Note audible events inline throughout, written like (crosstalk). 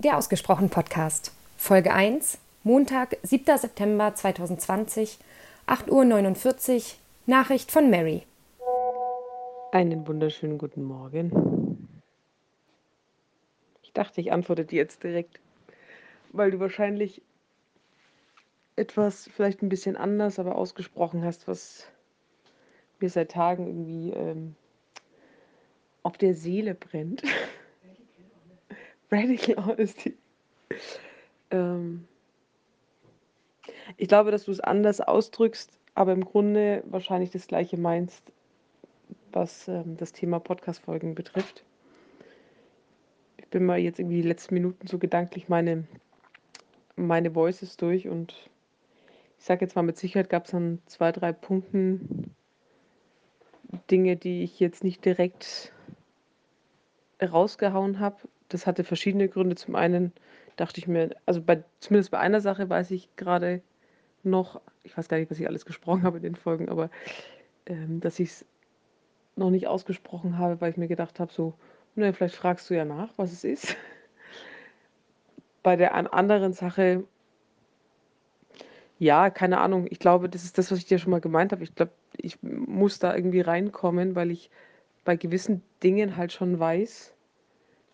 Der Ausgesprochen Podcast. Folge 1, Montag, 7. September 2020, 8.49 Uhr. Nachricht von Mary. Einen wunderschönen guten Morgen. Ich dachte, ich antworte dir jetzt direkt, weil du wahrscheinlich etwas vielleicht ein bisschen anders, aber ausgesprochen hast, was mir seit Tagen irgendwie ähm, auf der Seele brennt. (laughs) (laughs) Radical Honesty. Ähm, ich glaube, dass du es anders ausdrückst, aber im Grunde wahrscheinlich das Gleiche meinst, was ähm, das Thema Podcast-Folgen betrifft. Ich bin mal jetzt irgendwie die letzten Minuten so gedanklich meine, meine Voices durch und ich sage jetzt mal mit Sicherheit gab es an zwei, drei Punkten Dinge, die ich jetzt nicht direkt rausgehauen habe, das hatte verschiedene Gründe. Zum einen dachte ich mir, also bei, zumindest bei einer Sache weiß ich gerade noch, ich weiß gar nicht, was ich alles gesprochen habe in den Folgen, aber ähm, dass ich es noch nicht ausgesprochen habe, weil ich mir gedacht habe, so, naja, vielleicht fragst du ja nach, was es ist. (laughs) bei der anderen Sache, ja, keine Ahnung, ich glaube, das ist das, was ich dir schon mal gemeint habe. Ich glaube, ich muss da irgendwie reinkommen, weil ich bei gewissen Dingen halt schon weiß,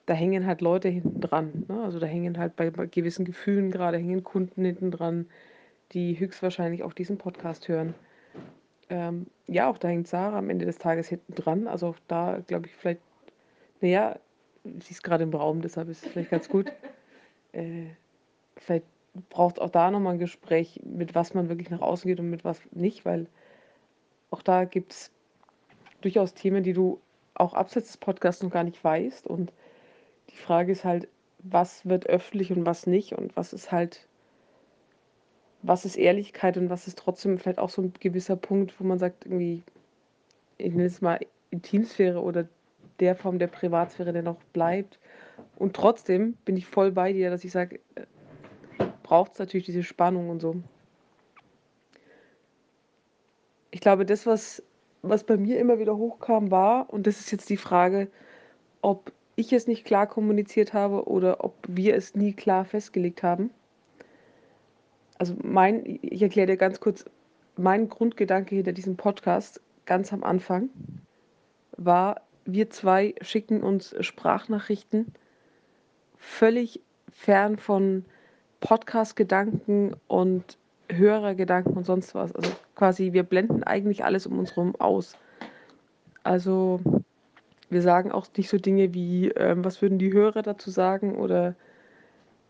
da hängen halt Leute hinten dran. Ne? Also da hängen halt bei, bei gewissen Gefühlen gerade hängen Kunden hinten dran, die höchstwahrscheinlich auch diesen Podcast hören. Ähm, ja, auch da hängt Sarah am Ende des Tages hinten dran. Also auch da glaube ich vielleicht, naja, sie ist gerade im Raum, deshalb ist es vielleicht ganz gut. (laughs) Äh, vielleicht braucht es auch da nochmal ein Gespräch, mit was man wirklich nach außen geht und mit was nicht, weil auch da gibt es durchaus Themen, die du auch abseits des Podcasts noch gar nicht weißt und die Frage ist halt, was wird öffentlich und was nicht und was ist halt, was ist Ehrlichkeit und was ist trotzdem vielleicht auch so ein gewisser Punkt, wo man sagt, irgendwie, ich nenne es mal Intimsphäre oder der Form der Privatsphäre, der noch bleibt. Und trotzdem bin ich voll bei dir, dass ich sage, äh, braucht es natürlich diese Spannung und so. Ich glaube, das, was, was bei mir immer wieder hochkam, war, und das ist jetzt die Frage, ob ich es nicht klar kommuniziert habe oder ob wir es nie klar festgelegt haben. Also mein, ich erkläre dir ganz kurz, mein Grundgedanke hinter diesem Podcast ganz am Anfang war, wir zwei schicken uns Sprachnachrichten völlig fern von Podcast-Gedanken und Hörergedanken und sonst was. Also quasi, wir blenden eigentlich alles um uns herum aus. Also wir sagen auch nicht so Dinge wie, ähm, was würden die Hörer dazu sagen oder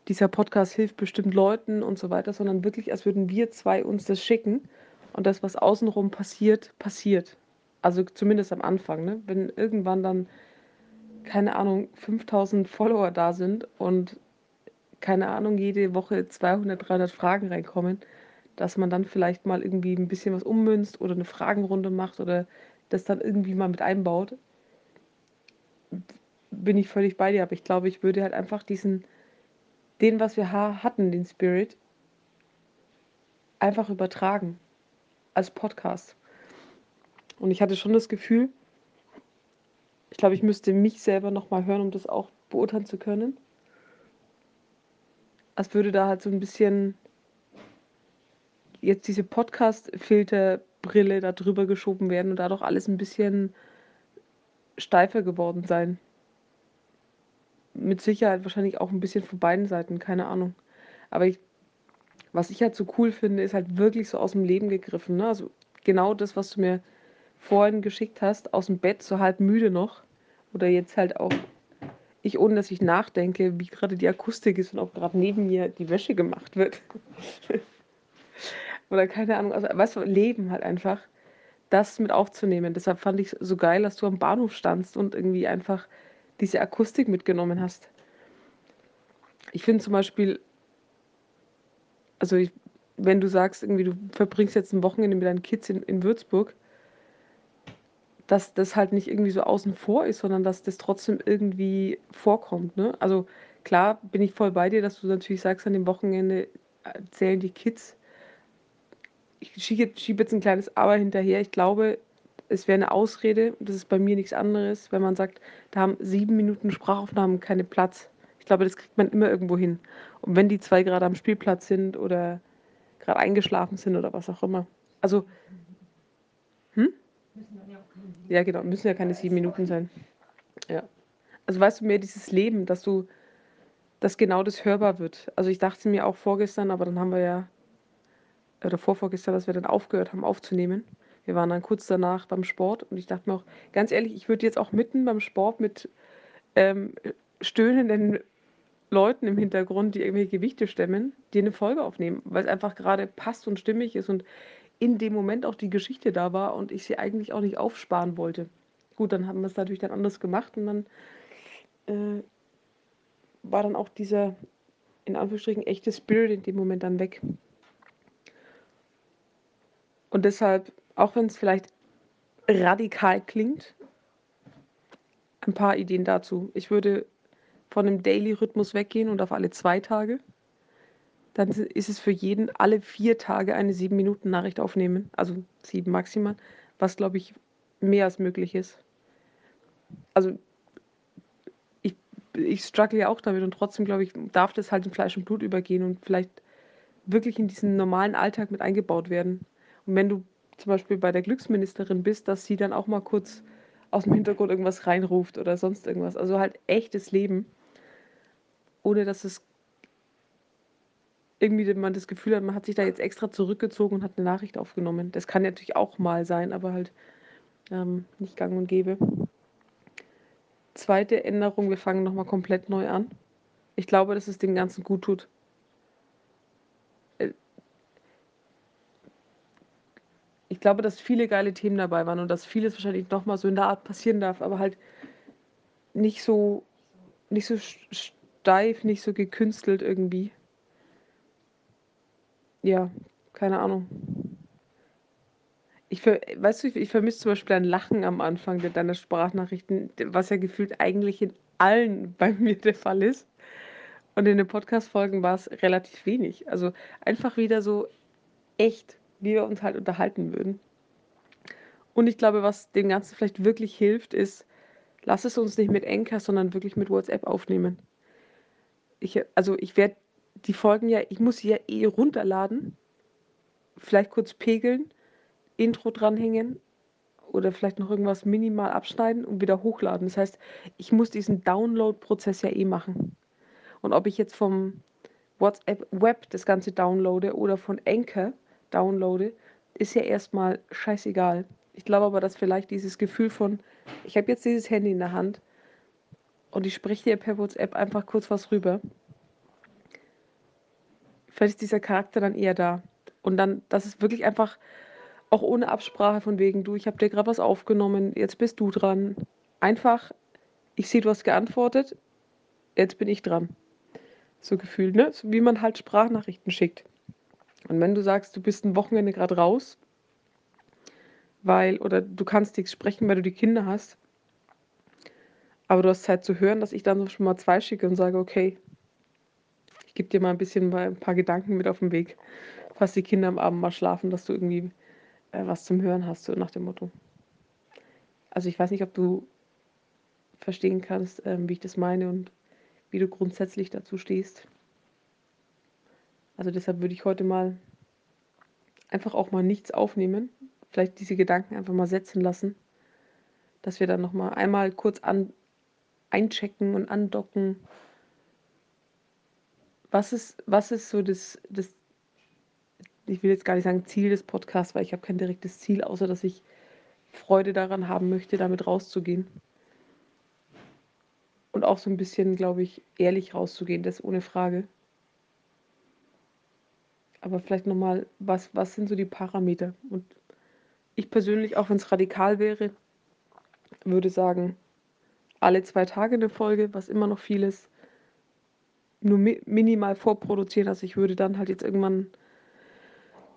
dieser Podcast hilft bestimmt Leuten und so weiter, sondern wirklich, als würden wir zwei uns das schicken und das, was außenrum passiert, passiert. Also zumindest am Anfang, ne? wenn irgendwann dann, keine Ahnung, 5000 Follower da sind und keine Ahnung, jede Woche 200, 300 Fragen reinkommen, dass man dann vielleicht mal irgendwie ein bisschen was ummünzt oder eine Fragenrunde macht oder das dann irgendwie mal mit einbaut bin ich völlig bei dir, aber ich glaube, ich würde halt einfach diesen, den, was wir hatten, den Spirit, einfach übertragen als Podcast. Und ich hatte schon das Gefühl, ich glaube, ich müsste mich selber nochmal hören, um das auch beurteilen zu können. Als würde da halt so ein bisschen jetzt diese Podcast-Filterbrille da drüber geschoben werden und dadurch alles ein bisschen steifer geworden sein mit Sicherheit wahrscheinlich auch ein bisschen von beiden Seiten, keine Ahnung. Aber ich, was ich halt so cool finde, ist halt wirklich so aus dem Leben gegriffen. Ne? Also genau das, was du mir vorhin geschickt hast, aus dem Bett, so halb müde noch. Oder jetzt halt auch ich, ohne dass ich nachdenke, wie gerade die Akustik ist und ob gerade neben mir die Wäsche gemacht wird. (laughs) Oder keine Ahnung, also weißt du, Leben halt einfach, das mit aufzunehmen. Deshalb fand ich es so geil, dass du am Bahnhof standst und irgendwie einfach diese Akustik mitgenommen hast. Ich finde zum Beispiel, also ich, wenn du sagst, irgendwie du verbringst jetzt ein Wochenende mit deinen Kids in, in Würzburg, dass das halt nicht irgendwie so außen vor ist, sondern dass das trotzdem irgendwie vorkommt. Ne? Also klar bin ich voll bei dir, dass du natürlich sagst, an dem Wochenende zählen die Kids. Ich schiebe jetzt ein kleines Aber hinterher. Ich glaube, es wäre eine Ausrede, das ist bei mir nichts anderes, wenn man sagt, da haben sieben Minuten Sprachaufnahmen keinen Platz. Ich glaube, das kriegt man immer irgendwo hin. Und wenn die zwei gerade am Spielplatz sind oder gerade eingeschlafen sind oder was auch immer. Also, hm? Ja, genau, müssen ja keine sieben Minuten sein. Ja. Also weißt du, mehr dieses Leben, dass du, dass genau das hörbar wird. Also ich dachte mir auch vorgestern, aber dann haben wir ja, oder vorvorgestern, dass wir dann aufgehört haben aufzunehmen. Wir waren dann kurz danach beim Sport und ich dachte mir auch, ganz ehrlich, ich würde jetzt auch mitten beim Sport mit ähm, stöhnenden Leuten im Hintergrund, die irgendwelche Gewichte stemmen, dir eine Folge aufnehmen, weil es einfach gerade passt und stimmig ist und in dem Moment auch die Geschichte da war und ich sie eigentlich auch nicht aufsparen wollte. Gut, dann haben wir es natürlich dann anders gemacht und dann äh, war dann auch dieser, in Anführungsstrichen, echte Spirit in dem Moment dann weg. Und deshalb, auch wenn es vielleicht radikal klingt, ein paar Ideen dazu. Ich würde von einem Daily-Rhythmus weggehen und auf alle zwei Tage. Dann ist es für jeden alle vier Tage eine sieben Minuten Nachricht aufnehmen, also sieben maximal, was glaube ich mehr als möglich ist. Also ich struggle ja auch damit und trotzdem, glaube ich, darf das halt in Fleisch und Blut übergehen und vielleicht wirklich in diesen normalen Alltag mit eingebaut werden. Und wenn du zum Beispiel bei der Glücksministerin bist, dass sie dann auch mal kurz aus dem Hintergrund irgendwas reinruft oder sonst irgendwas. Also halt echtes Leben, ohne dass es irgendwie man das Gefühl hat, man hat sich da jetzt extra zurückgezogen und hat eine Nachricht aufgenommen. Das kann natürlich auch mal sein, aber halt ähm, nicht gang und gäbe. Zweite Änderung, wir fangen nochmal komplett neu an. Ich glaube, dass es den Ganzen gut tut. Ich glaube, dass viele geile Themen dabei waren und dass vieles wahrscheinlich nochmal so in der Art passieren darf, aber halt nicht so, nicht so steif, nicht so gekünstelt irgendwie. Ja, keine Ahnung. Ich weißt du, ich vermisse zum Beispiel dein Lachen am Anfang de deiner Sprachnachrichten, was ja gefühlt eigentlich in allen (laughs) bei mir der Fall ist. Und in den Podcast-Folgen war es relativ wenig. Also einfach wieder so echt, wie wir uns halt unterhalten würden. Und ich glaube, was dem Ganzen vielleicht wirklich hilft, ist, lass es uns nicht mit Anchor, sondern wirklich mit WhatsApp aufnehmen. Ich, also ich werde die Folgen ja, ich muss sie ja eh runterladen, vielleicht kurz pegeln Intro dranhängen oder vielleicht noch irgendwas minimal abschneiden und wieder hochladen. Das heißt, ich muss diesen Download-Prozess ja eh machen. Und ob ich jetzt vom WhatsApp Web das Ganze downloade oder von Anchor downloade, ist ja erstmal scheißegal. Ich glaube aber, dass vielleicht dieses Gefühl von, ich habe jetzt dieses Handy in der Hand und ich spreche dir per WhatsApp einfach kurz was rüber. Vielleicht ist dieser Charakter dann eher da. Und dann, dass es wirklich einfach auch ohne Absprache von wegen, du, ich habe dir gerade was aufgenommen, jetzt bist du dran. Einfach, ich sehe, du hast geantwortet, jetzt bin ich dran. So gefühlt, ne? So wie man halt Sprachnachrichten schickt. Und wenn du sagst, du bist ein Wochenende gerade raus, weil, oder du kannst nichts sprechen, weil du die Kinder hast, aber du hast Zeit zu hören, dass ich dann schon mal zwei schicke und sage, okay, ich gebe dir mal ein bisschen mal ein paar Gedanken mit auf den Weg, falls die Kinder am Abend mal schlafen, dass du irgendwie äh, was zum Hören hast, so nach dem Motto. Also ich weiß nicht, ob du verstehen kannst, ähm, wie ich das meine und wie du grundsätzlich dazu stehst. Also deshalb würde ich heute mal einfach auch mal nichts aufnehmen, vielleicht diese Gedanken einfach mal setzen lassen, dass wir dann noch mal einmal kurz an, einchecken und andocken. Was ist, was ist so das, das ich will jetzt gar nicht sagen Ziel des Podcasts, weil ich habe kein direktes Ziel, außer dass ich Freude daran haben möchte, damit rauszugehen. Und auch so ein bisschen, glaube ich, ehrlich rauszugehen, das ohne Frage. Aber vielleicht nochmal, was, was sind so die Parameter? Und ich persönlich, auch wenn es radikal wäre, würde sagen, alle zwei Tage eine Folge, was immer noch viel ist, nur mi minimal vorproduzieren. Also ich würde dann halt jetzt irgendwann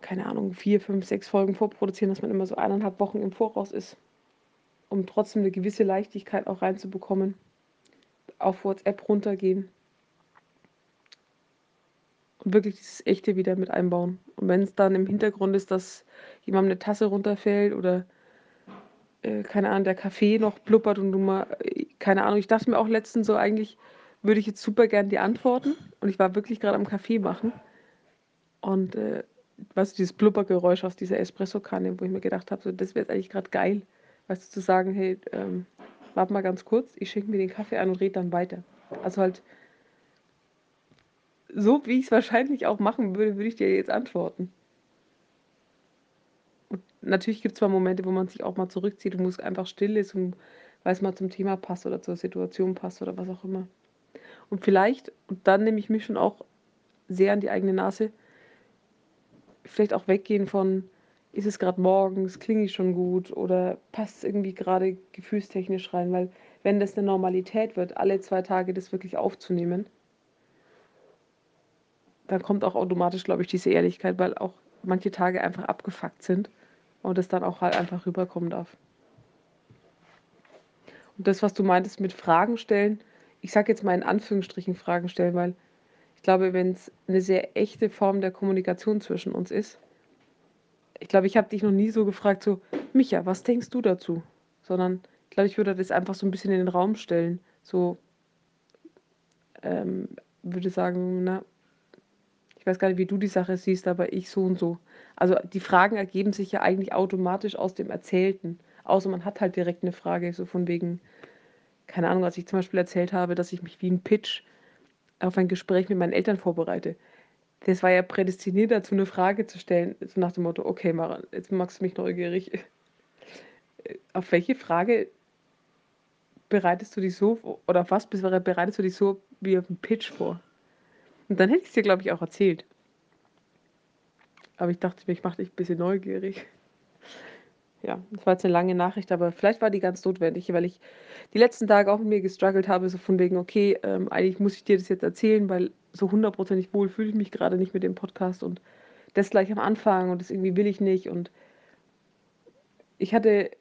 keine Ahnung, vier, fünf, sechs Folgen vorproduzieren, dass man immer so eineinhalb Wochen im Voraus ist, um trotzdem eine gewisse Leichtigkeit auch reinzubekommen. Auf WhatsApp runtergehen wirklich dieses Echte wieder mit einbauen. Und wenn es dann im Hintergrund ist, dass jemandem eine Tasse runterfällt oder äh, keine Ahnung, der Kaffee noch blubbert und du mal, äh, keine Ahnung, ich dachte mir auch letztens so eigentlich, würde ich jetzt super gern die antworten. Und ich war wirklich gerade am Kaffee machen. Und äh, weißt du, dieses Blubbergeräusch aus dieser Espresso-Kanne, wo ich mir gedacht habe, so, das wäre jetzt eigentlich gerade geil, weißt du, zu sagen, hey, ähm, warte mal ganz kurz, ich schenke mir den Kaffee ein und rede dann weiter. Also halt, so wie ich es wahrscheinlich auch machen würde, würde ich dir jetzt antworten. Und natürlich gibt es zwar Momente, wo man sich auch mal zurückzieht und muss einfach still ist und weil es mal zum Thema passt oder zur Situation passt oder was auch immer. Und vielleicht, und dann nehme ich mich schon auch sehr an die eigene Nase, vielleicht auch weggehen von, ist es gerade morgens, klinge ich schon gut oder passt es irgendwie gerade gefühlstechnisch rein, weil wenn das eine Normalität wird, alle zwei Tage das wirklich aufzunehmen, dann kommt auch automatisch, glaube ich, diese Ehrlichkeit, weil auch manche Tage einfach abgefuckt sind und es dann auch halt einfach rüberkommen darf. Und das, was du meintest mit Fragen stellen, ich sage jetzt mal in Anführungsstrichen Fragen stellen, weil ich glaube, wenn es eine sehr echte Form der Kommunikation zwischen uns ist, ich glaube, ich habe dich noch nie so gefragt, so, Micha, was denkst du dazu? Sondern ich glaube, ich würde das einfach so ein bisschen in den Raum stellen. So, ähm, würde sagen, na, weiß gar nicht, wie du die Sache siehst, aber ich so und so. Also die Fragen ergeben sich ja eigentlich automatisch aus dem Erzählten. Außer man hat halt direkt eine Frage, so von wegen, keine Ahnung, als ich zum Beispiel erzählt habe, dass ich mich wie ein Pitch auf ein Gespräch mit meinen Eltern vorbereite. Das war ja prädestiniert dazu, eine Frage zu stellen, so nach dem Motto, okay, Mara, jetzt machst du mich neugierig. Auf welche Frage bereitest du dich so, oder auf was bereitest du dich so wie auf einen Pitch vor? Und dann hätte ich es dir, glaube ich, auch erzählt. Aber ich dachte mir, ich mache dich ein bisschen neugierig. Ja, das war jetzt eine lange Nachricht, aber vielleicht war die ganz notwendig, weil ich die letzten Tage auch mit mir gestruggelt habe, so von wegen, okay, ähm, eigentlich muss ich dir das jetzt erzählen, weil so hundertprozentig wohl fühle ich mich gerade nicht mit dem Podcast und das gleich am Anfang und das irgendwie will ich nicht und ich hatte,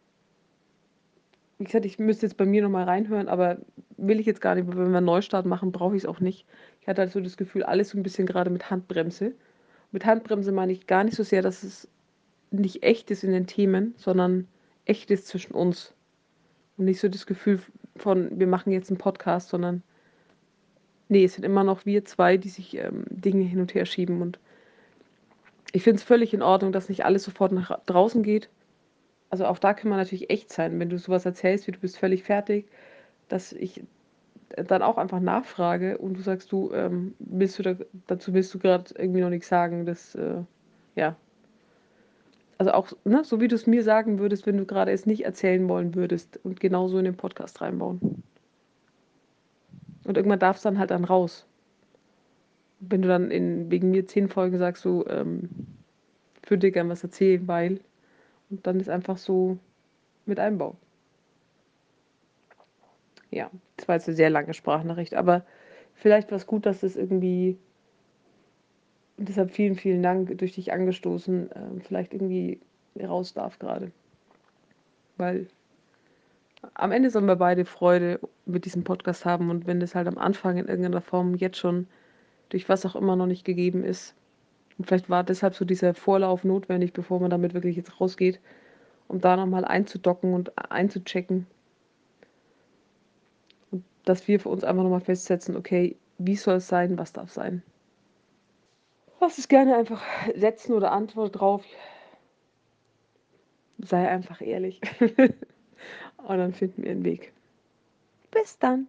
wie gesagt, ich müsste jetzt bei mir nochmal reinhören, aber will ich jetzt gar nicht, weil wenn wir einen Neustart machen, brauche ich es auch nicht. Ich hatte halt so das Gefühl, alles so ein bisschen gerade mit Handbremse. Mit Handbremse meine ich gar nicht so sehr, dass es nicht echt ist in den Themen, sondern echt ist zwischen uns. Und nicht so das Gefühl von, wir machen jetzt einen Podcast, sondern nee, es sind immer noch wir zwei, die sich ähm, Dinge hin und her schieben. Und ich finde es völlig in Ordnung, dass nicht alles sofort nach draußen geht. Also auch da kann man natürlich echt sein, wenn du sowas erzählst, wie du bist völlig fertig, dass ich dann auch einfach nachfrage und du sagst, du, ähm, willst du da, dazu willst du gerade irgendwie noch nichts sagen, das, äh, ja, also auch, ne, so wie du es mir sagen würdest, wenn du gerade es nicht erzählen wollen würdest und genauso in den Podcast reinbauen. Und irgendwann darf es dann halt dann raus. Wenn du dann in, wegen mir zehn Folgen sagst, so, ähm, würde dir gern was erzählen, weil. Und dann ist einfach so mit einbauen. Ja, das war jetzt eine sehr lange Sprachnachricht, aber vielleicht war es gut, dass es irgendwie und deshalb vielen, vielen Dank durch dich angestoßen, äh, vielleicht irgendwie raus darf gerade. Weil am Ende sollen wir beide Freude mit diesem Podcast haben und wenn das halt am Anfang in irgendeiner Form jetzt schon durch was auch immer noch nicht gegeben ist, und vielleicht war deshalb so dieser Vorlauf notwendig, bevor man damit wirklich jetzt rausgeht, um da nochmal einzudocken und einzuchecken. Und dass wir für uns einfach nochmal festsetzen, okay, wie soll es sein, was darf sein. Lass es gerne einfach setzen oder antworte drauf. Sei einfach ehrlich. (laughs) Und dann finden wir einen Weg. Bis dann.